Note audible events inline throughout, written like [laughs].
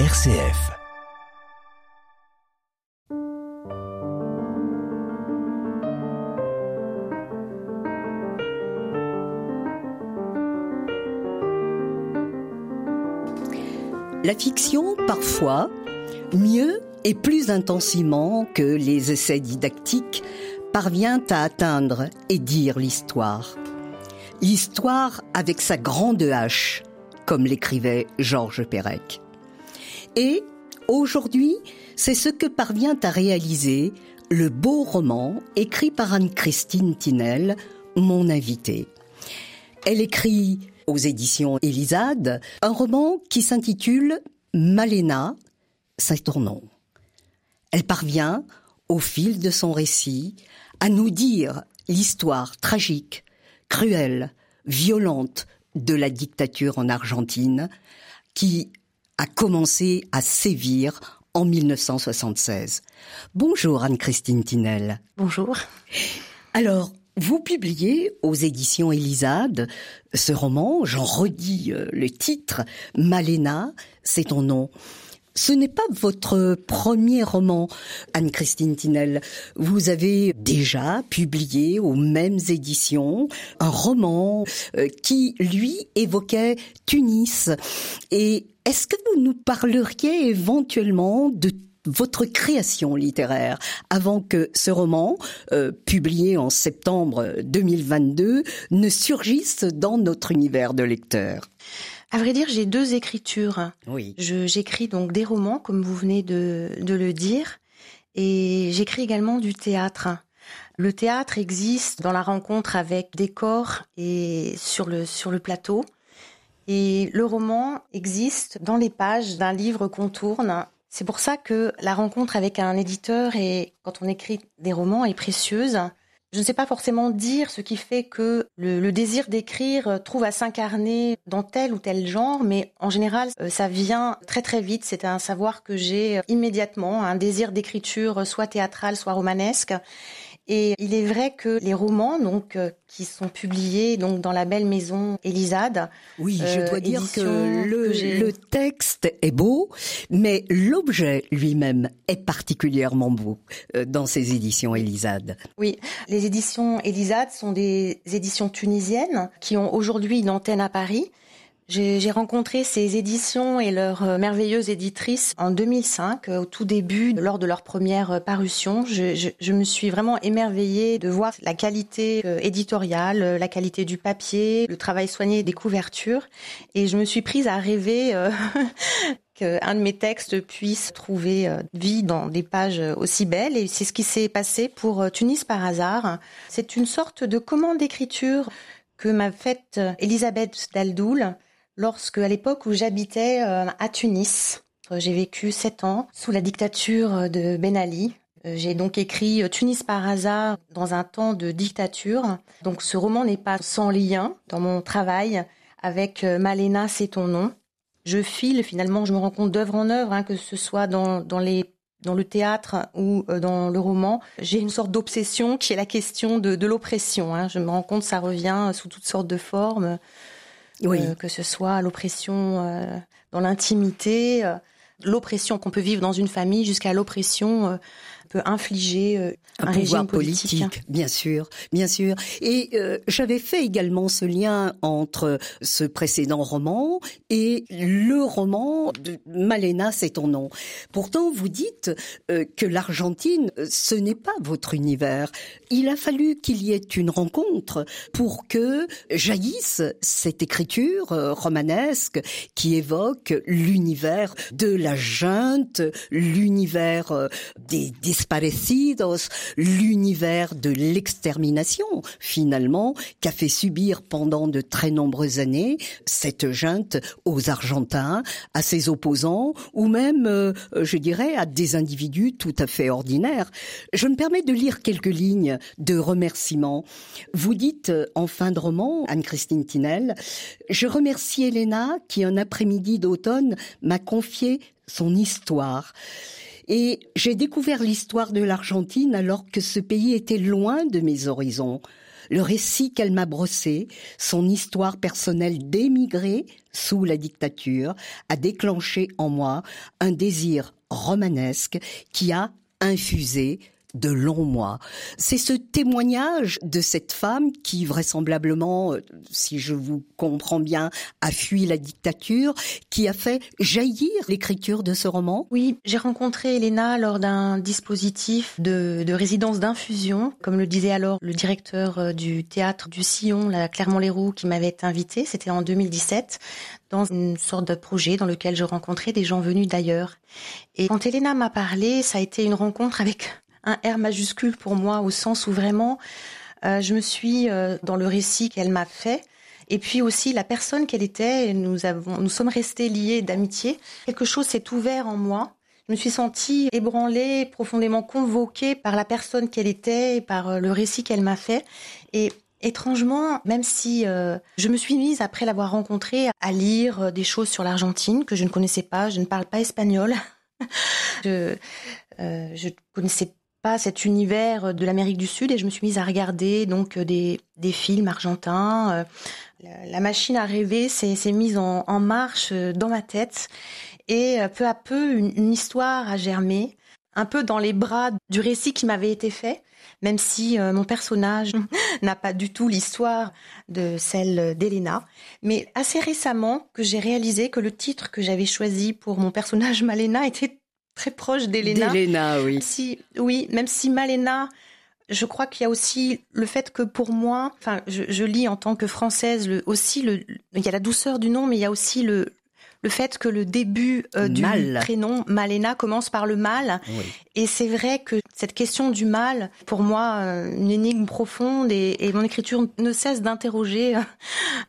RCF. La fiction, parfois, mieux et plus intensément que les essais didactiques, parvient à atteindre et dire l'histoire. L'histoire avec sa grande H, comme l'écrivait Georges Perec. Et aujourd'hui, c'est ce que parvient à réaliser le beau roman écrit par Anne-Christine Tinel, mon invitée. Elle écrit aux éditions Élisade un roman qui s'intitule Malena, c'est ton nom. Elle parvient, au fil de son récit, à nous dire l'histoire tragique, cruelle, violente de la dictature en Argentine, qui a commencé à sévir en 1976. Bonjour Anne-Christine Tinel. Bonjour. Alors, vous publiez aux éditions Élisade ce roman, j'en redis euh, le titre, Malena, c'est ton nom. Ce n'est pas votre premier roman, Anne-Christine Tinel. Vous avez déjà publié aux mêmes éditions un roman euh, qui, lui, évoquait Tunis. Et est-ce que vous nous parleriez éventuellement de votre création littéraire avant que ce roman, euh, publié en septembre 2022, ne surgisse dans notre univers de lecteurs? À vrai dire, j'ai deux écritures. Oui. j'écris donc des romans, comme vous venez de, de le dire, et j'écris également du théâtre. Le théâtre existe dans la rencontre avec des corps et sur le, sur le plateau. Et le roman existe dans les pages d'un livre qu'on tourne. C'est pour ça que la rencontre avec un éditeur et quand on écrit des romans est précieuse je ne sais pas forcément dire ce qui fait que le, désir d'écrire trouve à s'incarner dans tel ou tel genre, mais en général, euh, ça vient très très vite. C'est un savoir que j'ai immédiatement, un désir d'écriture soit théâtrale, soit romanesque. Et il est vrai que les romans, donc, euh, qui sont publiés donc dans la belle maison Elisade. Oui, je dois euh, dire que le, le, texte est beau, mais l'objet lui-même est particulièrement beau euh, dans ces éditions Elisade. Oui, les éditions Elisade sont des éditions tunisiennes qui ont aujourd'hui une antenne à Paris. J'ai rencontré ces éditions et leur euh, merveilleuse éditrice en 2005, euh, au tout début, lors de leur première euh, parution. Je, je, je me suis vraiment émerveillée de voir la qualité éditoriale, la qualité du papier, le travail soigné des couvertures. Et je me suis prise à rêver [laughs] qu'un de mes textes puisse trouver vie dans des pages aussi belles. Et c'est ce qui s'est passé pour Tunis par hasard. C'est une sorte de commande d'écriture que m'a faite Elisabeth Daldoul lorsque, à l'époque où j'habitais euh, à Tunis, euh, j'ai vécu sept ans sous la dictature de Ben Ali. Euh, j'ai donc écrit Tunis par hasard dans un temps de dictature. Donc ce roman n'est pas sans lien dans mon travail avec Malena, c'est ton nom. Je file finalement, je me rends compte d'œuvre en œuvre, hein, que ce soit dans, dans les dans le théâtre ou dans le roman, j'ai une sorte d'obsession qui est la question de, de l'oppression. Hein. Je me rends compte, ça revient sous toutes sortes de formes. Oui. Euh, que ce soit l'oppression euh, dans l'intimité, euh, l'oppression qu'on peut vivre dans une famille, jusqu'à l'oppression peut infliger euh, un, pouvoir politique. Bien sûr, bien sûr. Et euh, j'avais fait également ce lien entre ce précédent roman et le roman de Malena, c'est ton nom. Pourtant, vous dites euh, que l'Argentine, ce n'est pas votre univers. Il a fallu qu'il y ait une rencontre pour que jaillisse cette écriture romanesque qui évoque l'univers de la junte, l'univers des, des l'univers de l'extermination, finalement, qu'a fait subir pendant de très nombreuses années cette junte aux Argentins, à ses opposants, ou même, euh, je dirais, à des individus tout à fait ordinaires. Je me permets de lire quelques lignes de remerciements. Vous dites en fin de roman, Anne-Christine Tinel, je remercie Elena qui un après-midi d'automne m'a confié son histoire. Et j'ai découvert l'histoire de l'Argentine alors que ce pays était loin de mes horizons. Le récit qu'elle m'a brossé, son histoire personnelle d'émigré sous la dictature, a déclenché en moi un désir romanesque qui a infusé de longs mois. C'est ce témoignage de cette femme qui vraisemblablement, euh, si je vous comprends bien, a fui la dictature, qui a fait jaillir l'écriture de ce roman Oui, j'ai rencontré Elena lors d'un dispositif de, de résidence d'infusion, comme le disait alors le directeur euh, du théâtre du Sillon, la Clermont-Léroux, qui m'avait invité. C'était en 2017 dans une sorte de projet dans lequel je rencontrais des gens venus d'ailleurs. Et quand Elena m'a parlé, ça a été une rencontre avec un R majuscule pour moi au sens où vraiment euh, je me suis euh, dans le récit qu'elle m'a fait et puis aussi la personne qu'elle était. Nous avons, nous sommes restés liés d'amitié. Quelque chose s'est ouvert en moi. Je me suis sentie ébranlée, profondément convoquée par la personne qu'elle était, et par euh, le récit qu'elle m'a fait. Et étrangement, même si je me suis mise après l'avoir rencontrée à lire des choses sur l'Argentine que je ne connaissais pas, je ne parle pas espagnol. [laughs] je, euh, je connaissais pas cet univers de l'Amérique du Sud et je me suis mise à regarder donc euh, des, des films argentins. Euh, la, machine à rêver s'est mise en, en, marche euh, dans ma tête et peu à peu une, une, histoire a germé, un peu dans les bras du récit qui m'avait été fait, même si mon personnage [laughs] n'a pas du tout l'histoire de celle d'Elena. Mais assez récemment que j'ai réalisé que le titre que j'avais choisi pour mon personnage Malena était très proche d'Elena. D'Elena, oui. Si, oui, même si Malena, je crois qu'il y a aussi le fait que pour moi, enfin, je, je lis en tant que française le, aussi le, il y a la douceur du nom, mais il y a aussi le, le fait que le début euh, du prénom Malena commence par le mal. Et c'est vrai que cette question du mal, pour moi, euh, une énigme profonde et, et mon écriture ne cesse d'interroger euh,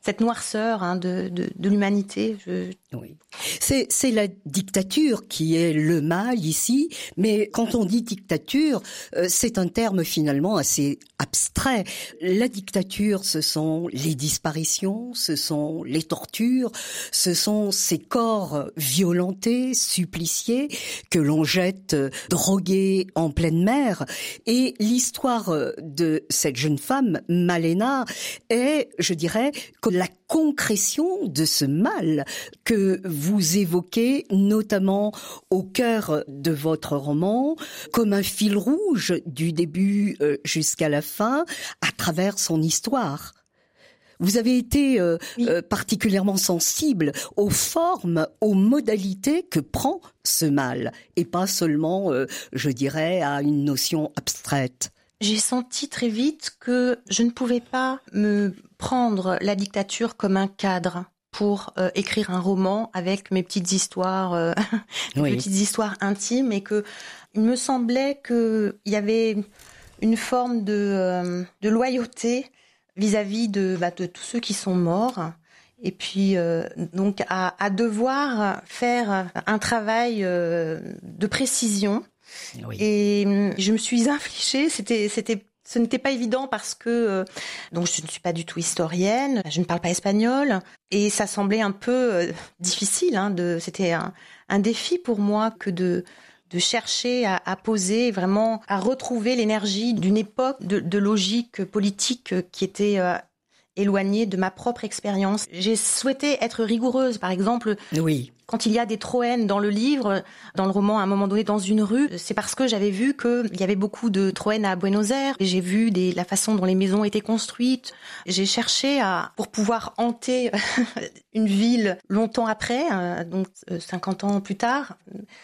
cette noirceur hein, de, de, de l'humanité. Je... Oui. C'est, la dictature qui est le mal ici, mais quand on dit dictature, c'est un terme finalement assez abstrait. La dictature, ce sont les disparitions, ce sont les tortures, ce sont ces corps violentés, suppliciés, que l'on jette drogués en pleine mer. Et l'histoire de cette jeune femme, Malena, est, je dirais, que la concrétion de ce mal que vous évoquez notamment au cœur de votre roman, comme un fil rouge du début euh, jusqu'à la fin, à travers son histoire. Vous avez été euh, euh, particulièrement sensible aux formes, aux modalités que prend ce mal, et pas seulement, euh, je dirais, à une notion abstraite. J'ai senti très vite que je ne pouvais pas me prendre la dictature comme un cadre pour euh, écrire un roman avec mes petites histoires, euh, [laughs] mes petites histoires intimes, et que il me semblait qu'il y avait une forme de, euh, de loyauté vis-à-vis de, bah, de tous ceux qui sont morts. Et puis donc à, à, devoir faire un travail de précision. Oui. Et hum, je me suis infligée, c'était c'était ce n'était pas évident parce que euh, donc je ne suis pas du tout historienne, je ne parle pas espagnol et ça semblait un peu euh, difficile. Hein, de, c'était un, un, défi pour moi que de de chercher à, à poser vraiment à retrouver l'énergie d'une époque de, de, logique politique qui était euh, éloignée de ma propre expérience. J'ai souhaité être rigoureuse, par exemple. Oui. Quand il y a des troènes dans le livre, dans le roman, à un moment donné, dans une rue, c'est parce que j'avais vu qu'il y avait beaucoup de troènes à Buenos Aires. J'ai vu des, la façon dont les maisons étaient construites. J'ai cherché à, pour pouvoir hanter [laughs] une ville longtemps après, euh, donc 50 euh, ans plus tard,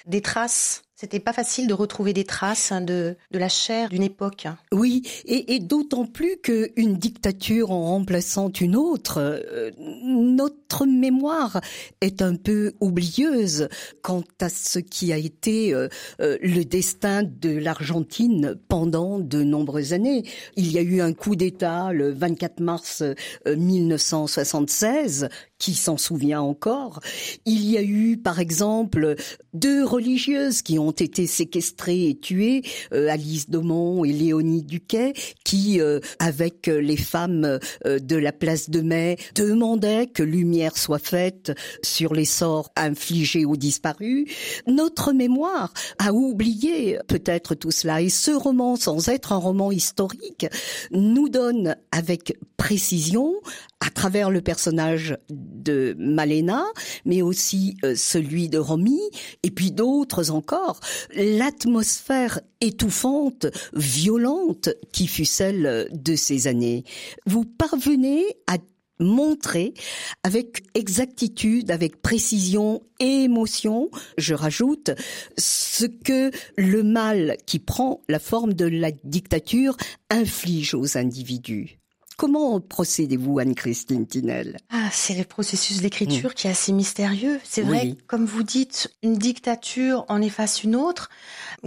des traces c'était pas facile de retrouver des traces hein, de, de la chair d'une époque. Oui, et, et d'autant plus qu'une dictature en remplaçant une autre, euh, notre mémoire est un peu oublieuse quant à ce qui a été euh, euh, le destin de l'Argentine pendant de nombreuses années. Il y a eu un coup d'État le 24 mars 1976 qui s'en souvient encore. Il y a eu, par exemple, deux religieuses qui ont été séquestrées et tuées, euh, Alice Daumont et Léonie Duquet, qui, euh, avec les femmes euh, de la place de Mai, demandaient que lumière soit faite sur les sorts infligés aux disparus. Notre mémoire a oublié peut-être tout cela, et ce roman, sans être un roman historique, nous donne avec précision à travers le personnage de Malena, mais aussi euh, celui de Romy, et puis d'autres encore, l'atmosphère étouffante, violente qui fut celle de ces années. Vous parvenez à montrer avec exactitude, avec précision et émotion, je rajoute, ce que le mal qui prend la forme de la dictature inflige aux individus. Comment procédez-vous, Anne-Christine Tinel? Ah, c'est le processus d'écriture mmh. qui est assez mystérieux. C'est vrai, comme vous dites, une dictature en efface une autre.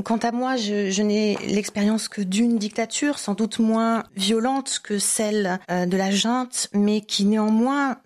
Quant à moi, je, je n'ai l'expérience que d'une dictature, sans doute moins violente que celle euh, de la junte, mais qui néanmoins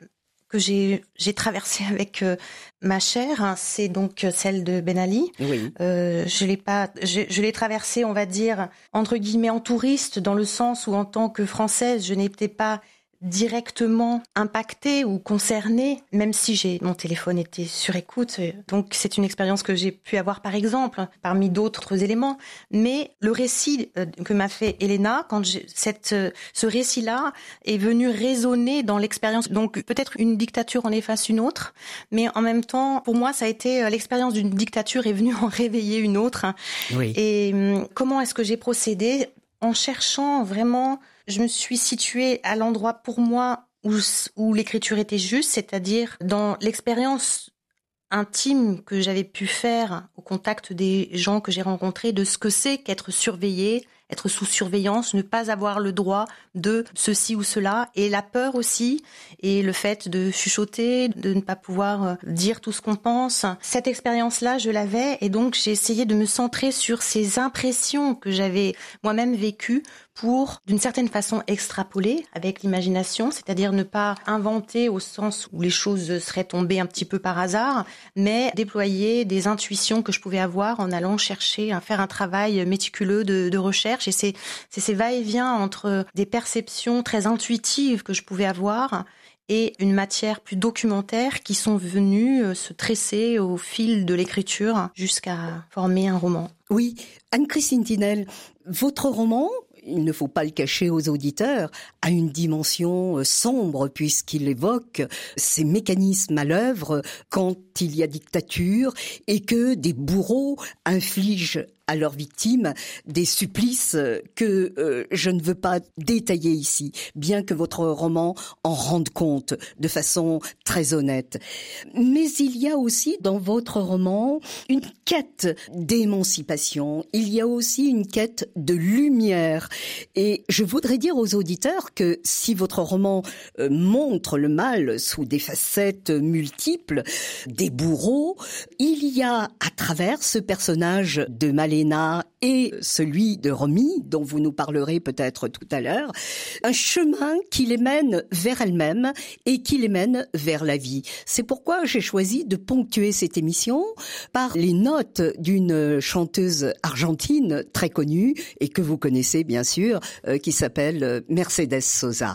que j'ai j'ai traversé [laughs] avec euh, ma chair, hein, c'est donc celle de Ben Ali. Oui. Euh, je l'ai pas, je, je l'ai traversé, on va dire entre guillemets en touriste, dans le sens où en tant que française, je n'étais pas directement impacté ou concerné, même si j'ai mon téléphone était sur écoute. Donc c'est une expérience que j'ai pu avoir par exemple, parmi d'autres éléments. Mais le récit euh, que m'a fait Elena, quand cette euh, ce récit-là est venu résonner dans l'expérience. Donc peut-être une dictature en efface une autre, mais en même temps, pour moi, ça a été euh, l'expérience d'une dictature est venue [laughs] en réveiller une autre. Oui. Et hum, comment est-ce que j'ai procédé? En cherchant vraiment je me suis située à l'endroit pour moi où, l'écriture était juste, c'est-à-dire dans l'expérience intime que j'avais pu faire au contact des gens que j'ai rencontrés de ce que c'est qu'être surveillé, être sous surveillance, ne pas avoir le droit de ceci ou cela, et la peur aussi, et le fait de chuchoter, de ne pas pouvoir euh, dire tout ce qu'on pense. Cette expérience-là, je l'avais, et donc j'ai essayé de me centrer sur ces impressions que j'avais moi-même vécues pour, d'une certaine façon, extrapoler avec l'imagination, c'est-à-dire ne pas inventer au sens où les choses seraient tombées un petit peu par hasard, mais déployer des intuitions que je pouvais avoir en allant chercher faire un travail méticuleux de, de recherche. Et c'est ces va-et-vient entre des perceptions très intuitives que je pouvais avoir et une matière plus documentaire qui sont venues euh, se tresser au fil de l'écriture jusqu'à former un roman. Oui, Anne-Christine Tinel, votre roman, il ne faut pas le cacher aux auditeurs, a une dimension euh, sombre puisqu'il évoque ces mécanismes à l'œuvre quand il y a dictature et que des bourreaux infligent à leurs victimes des supplices que euh, je ne veux pas détailler ici, bien que votre roman en rende compte de façon très honnête. Mais il y a aussi dans votre roman une quête d'émancipation, il y a aussi une quête de lumière. Et je voudrais dire aux auditeurs que si votre roman euh, montre le mal sous des facettes multiples, des bourreaux, il y a à travers ce personnage de Malé et celui de Romy, dont vous nous parlerez peut-être tout à l'heure, un chemin qui les mène vers elles-mêmes et qui les mène vers la vie. C'est pourquoi j'ai choisi de ponctuer cette émission par les notes d'une chanteuse argentine très connue et que vous connaissez bien sûr, euh, qui s'appelle Mercedes Sosa.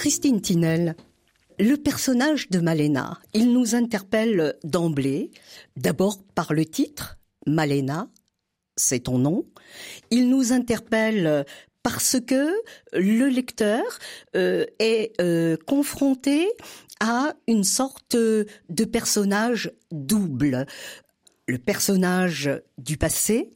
Anne-Christine Tinel, le personnage de Malena, il nous interpelle d'emblée, d'abord par le titre, Malena, c'est ton nom. Il nous interpelle parce que le lecteur euh, est euh, confronté à une sorte de personnage double. Le personnage du passé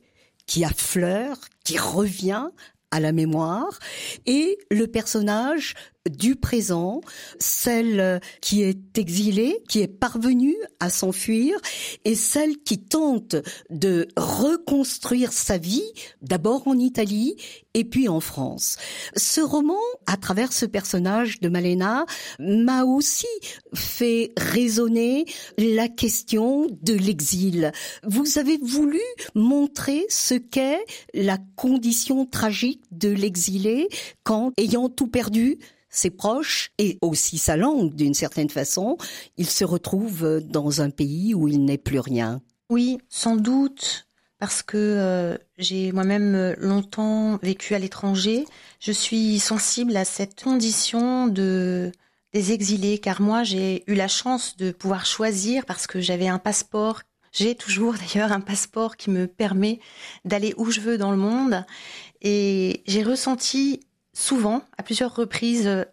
qui affleure, qui revient à la mémoire, et le personnage du présent, celle qui est exilée, qui est parvenue à s'enfuir, et celle qui tente de reconstruire sa vie, d'abord en Italie et puis en France. Ce roman, à travers ce personnage de Malena, m'a aussi fait résonner la question de l'exil. Vous avez voulu montrer ce qu'est la condition tragique de l'exilé quand, ayant tout perdu, ses proches et aussi sa langue d'une certaine façon, il se retrouve dans un pays où il n'est plus rien. Oui, sans doute, parce que euh, j'ai moi-même longtemps vécu à l'étranger. Je suis sensible à cette condition de des exilés, car moi j'ai eu la chance de pouvoir choisir parce que j'avais un passeport. J'ai toujours [laughs] d'ailleurs un passeport qui me permet d'aller où je veux dans le monde. Et j'ai ressenti souvent, à plusieurs reprises, euh,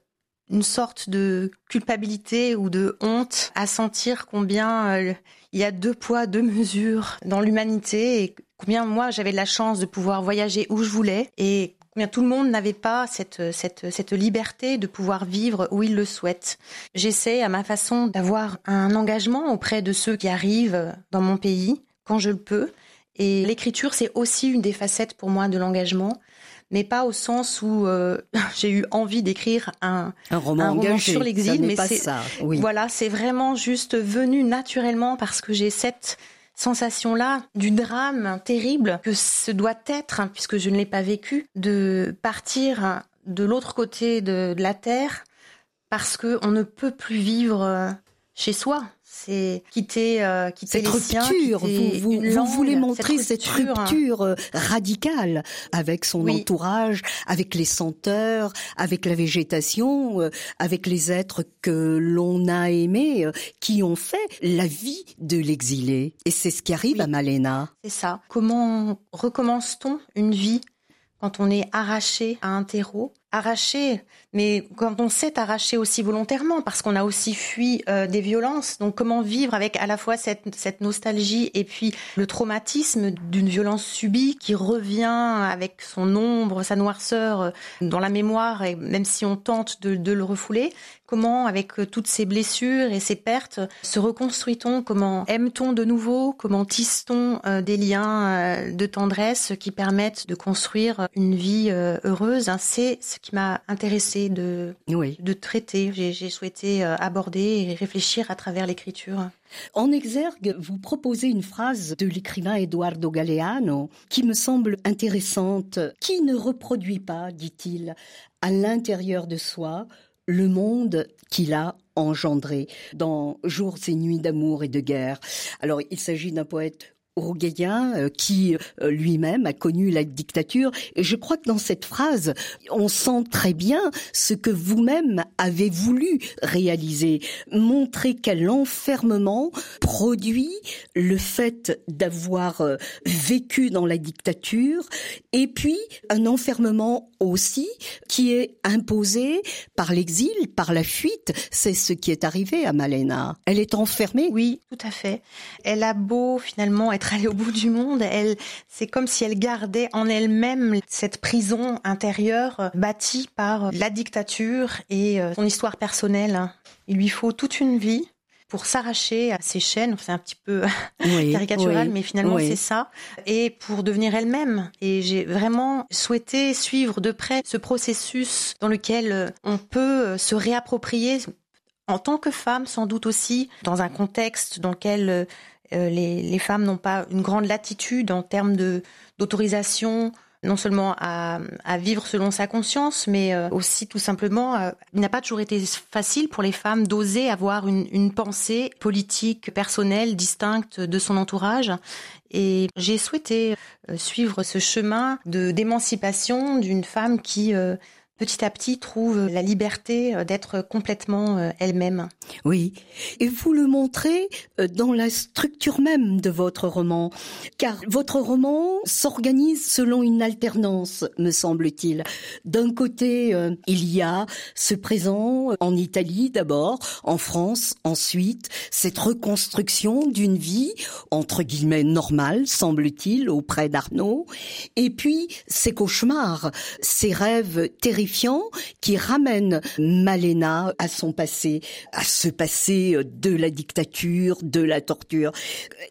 une sorte de culpabilité ou de honte à sentir combien euh, il y a deux poids, deux mesures dans l'humanité et combien moi j'avais la chance de pouvoir voyager où je voulais et combien tout le monde n'avait pas cette, cette, cette liberté de pouvoir vivre où il le souhaite. J'essaie à ma façon d'avoir un engagement auprès de ceux qui arrivent dans mon pays quand je le peux. Et l'écriture, c'est aussi une des facettes pour moi de l'engagement mais pas au sens où euh, [laughs] j'ai eu envie d'écrire un, un, roman, sur l'exil, mais c'est oui. voilà, c'est vraiment juste venu naturellement parce que j'ai cette sensation-là du drame terrible que ce doit être, hein, puisque je ne l'ai pas vécu, de partir de l'autre côté de, de, la terre parce que on ne peut plus vivre euh, chez soi c'est quitter, euh, quitter cette rupture. vous, vous, voulez montrer cette rupture, radicale avec son entourage, avec les senteurs, avec la végétation, euh, avec les êtres que l'on a aimés, euh, qui ont fait la vie de l'exilé. Et c'est ce qui arrive à Malena. C'est ça. Comment recommence-t-on une vie quand on est arraché à un terreau arraché, mais quand on s'est arraché aussi volontairement, parce qu'on a aussi fui euh, des violences, donc comment vivre avec à la fois cette, cette nostalgie et puis le traumatisme d'une violence subie qui revient avec son ombre, sa noirceur euh, dans la mémoire, et même si on tente de, de le refouler, comment avec euh, toutes ces blessures et ces pertes se reconstruit-on, comment aime-t-on de nouveau, comment tisse-t-on des liens de tendresse qui permettent de construire une vie heureuse, hein, c'est qui m'a intéressée de, de traiter. J'ai souhaité euh, aborder et réfléchir à travers l'écriture. En exergue, vous proposez une phrase de l'écrivain Eduardo Galeano qui me semble intéressante. Qui ne reproduit pas, dit-il, à l'intérieur de soi le monde qu'il a engendré dans Jours et nuits d'amour et de guerre. Alors, il s'agit d'un poète uruguayen euh, qui euh, lui-même a connu la dictature. Et je crois que dans cette phrase, on sent très bien ce que vous-même avez voulu réaliser, montrer quel enfermement produit le fait d'avoir euh, vécu dans la dictature, et puis un enfermement aussi qui est imposé par l'exil, par la fuite. C'est ce qui est arrivé à Malena. Elle est enfermée. Oui, tout à fait. Elle a beau finalement être être allée au bout du monde. Elle, c'est comme si elle gardait en elle-même cette prison intérieure euh, bâtie par la dictature et euh, son histoire personnelle. Il lui faut toute une vie pour s'arracher à ses chaînes. C'est un petit peu [laughs] caricatural, mais finalement c'est ça. Et pour devenir elle-même. Et j'ai vraiment souhaité suivre de près ce processus dans lequel euh, on peut se réapproprier en tant que femme, sans doute aussi, dans un contexte dans lequel euh, les, femmes n'ont pas une grande latitude en termes d'autorisation non seulement à, vivre selon sa conscience, mais euh, aussi tout simplement, euh, il n'a pas toujours été facile pour les femmes d'oser avoir une, une, pensée politique, personnelle, distincte de son entourage. Et j'ai souhaité suivre ce chemin de d'émancipation d'une femme qui petit à petit trouve la liberté euh, d'être complètement euh, elle-même. Oui, et vous le montrez euh, dans la structure même de votre roman, car votre roman s'organise selon une alternance, me semble-t-il. D'un côté, il y a ce présent en Italie d'abord, en France ensuite, cette reconstruction d'une vie entre guillemets normale, semble-t-il, auprès d'Arnaud, et puis ces cauchemars, ces rêves terrifiants qui ramène Malena à son passé, à ce passé de la dictature, de la torture.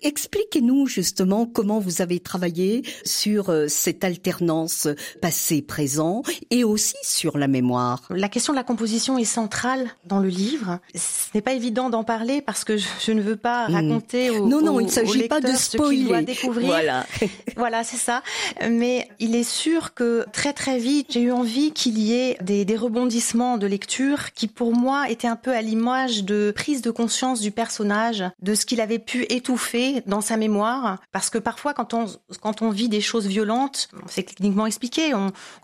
Expliquez-nous justement comment vous avez travaillé sur euh, cette alternance passé-présent et aussi sur la mémoire. La question de la composition est centrale dans le livre. Ce n'est pas évident d'en parler parce que je, ne veux pas hmm. raconter au Non, non, il ne s'agit pas de spoiler. découvrir. Voilà. [laughs] voilà, c'est ça. Mais il est sûr que très très vite, j'ai eu envie qu'il y des, des, rebondissements de lecture qui pour moi étaient un peu à l'image de prise de conscience du personnage, de ce qu'il avait pu étouffer dans sa mémoire. Parce que parfois, quand on, quand on vit des choses violentes, c'est cliniquement expliqué,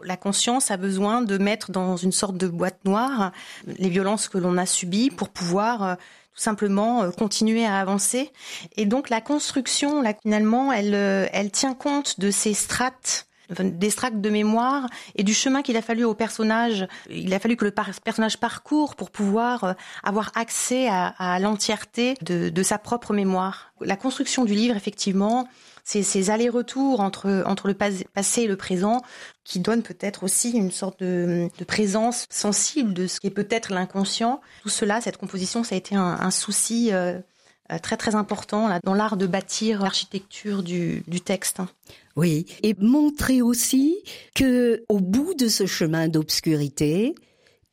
la conscience a besoin de mettre dans une sorte de boîte noire les violences que l'on a subies pour pouvoir euh, tout simplement euh, continuer à avancer. Et donc la construction, finalement, elle, euh, elle tient compte de ces strates des extracts de mémoire et du chemin qu'il a fallu au personnage. Il a fallu que le personnage parcourt pour pouvoir euh, avoir accès à, l'entièreté de, sa propre mémoire. La construction du livre, effectivement, c'est ces allers-retours entre, le passé et le présent qui donnent peut-être aussi une sorte de, présence sensible de ce qui est peut-être l'inconscient. Tout cela, cette composition, ça a été un, souci euh, euh, très très important dans l'art de bâtir l'architecture du texte. Oui, et montrer aussi que au bout de ce chemin d'obscurité,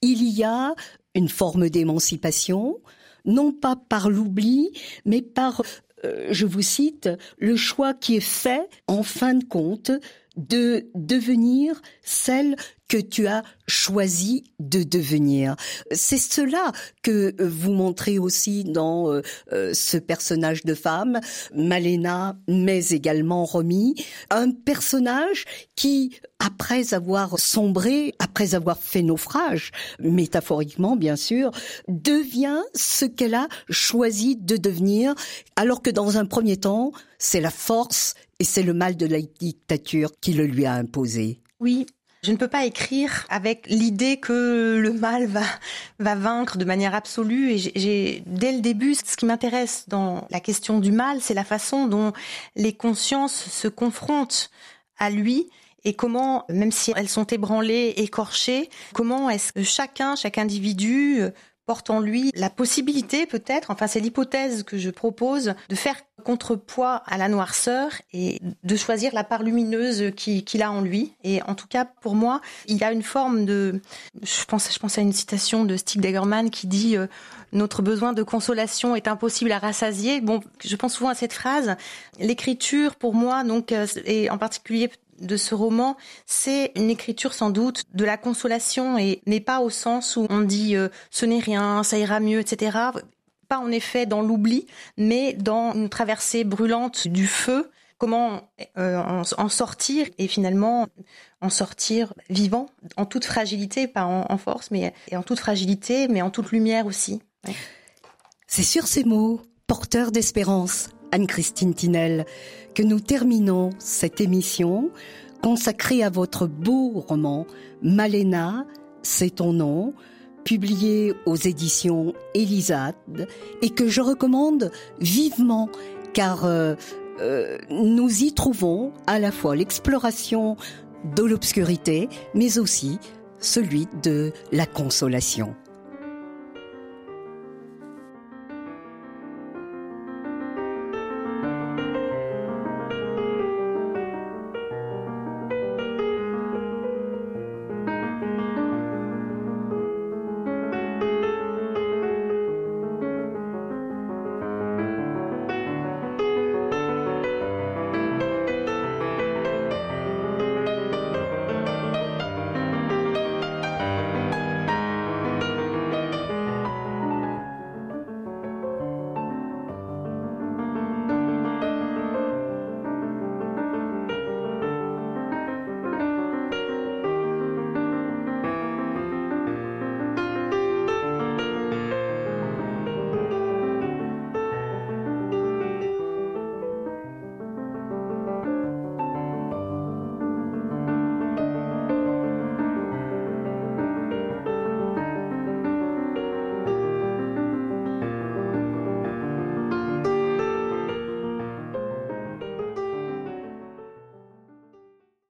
il y a une forme d'émancipation, non pas par l'oubli, mais par, euh, je vous cite, le choix qui est fait en fin de compte de devenir celle que tu as choisi de devenir. C'est cela que vous montrez aussi dans euh, euh, ce personnage de femme, Malena, mais également Romy, un personnage qui, après avoir sombré, après avoir fait naufrage, métaphoriquement bien sûr, devient ce qu'elle a choisi de devenir, alors que dans un premier temps, c'est la force et c'est le mal de la dictature qui le lui a imposé. Oui, je ne peux pas écrire avec l'idée que le mal va, va vaincre de manière absolue. Et j'ai, dès le début, ce qui m'intéresse dans la question du mal, c'est la façon dont les consciences se confrontent à lui et comment, même si elles sont ébranlées, écorchées, comment est-ce que chacun, chaque individu porte en lui la possibilité peut-être, enfin c'est l'hypothèse que je propose, de faire contrepoids à la noirceur et de choisir la part lumineuse qu'il a en lui. Et en tout cas, pour moi, il y a une forme de... Je pense, je pense à une citation de Stig Dagerman qui dit euh, Notre besoin de consolation est impossible à rassasier ». Bon, je pense souvent à cette phrase. L'écriture, pour moi, donc, euh, et en particulier de ce roman, c'est une écriture sans doute de la consolation et n'est pas au sens où on dit euh, ce n'est rien, ça ira mieux, etc. Pas en effet dans l'oubli, mais dans une traversée brûlante du feu. Comment euh, en, sortir et finalement en sortir vivant, en toute fragilité, pas en, force, mais en toute fragilité, mais en toute lumière aussi. C'est sur ces mots, porteurs d'espérance, Anne-Christine Tinel, que nous terminons cette émission consacrée à votre beau roman Malena, c'est ton nom, publié aux éditions Elisade et que je recommande vivement car euh, euh, nous y trouvons à la fois l'exploration de l'obscurité mais aussi celui de la consolation.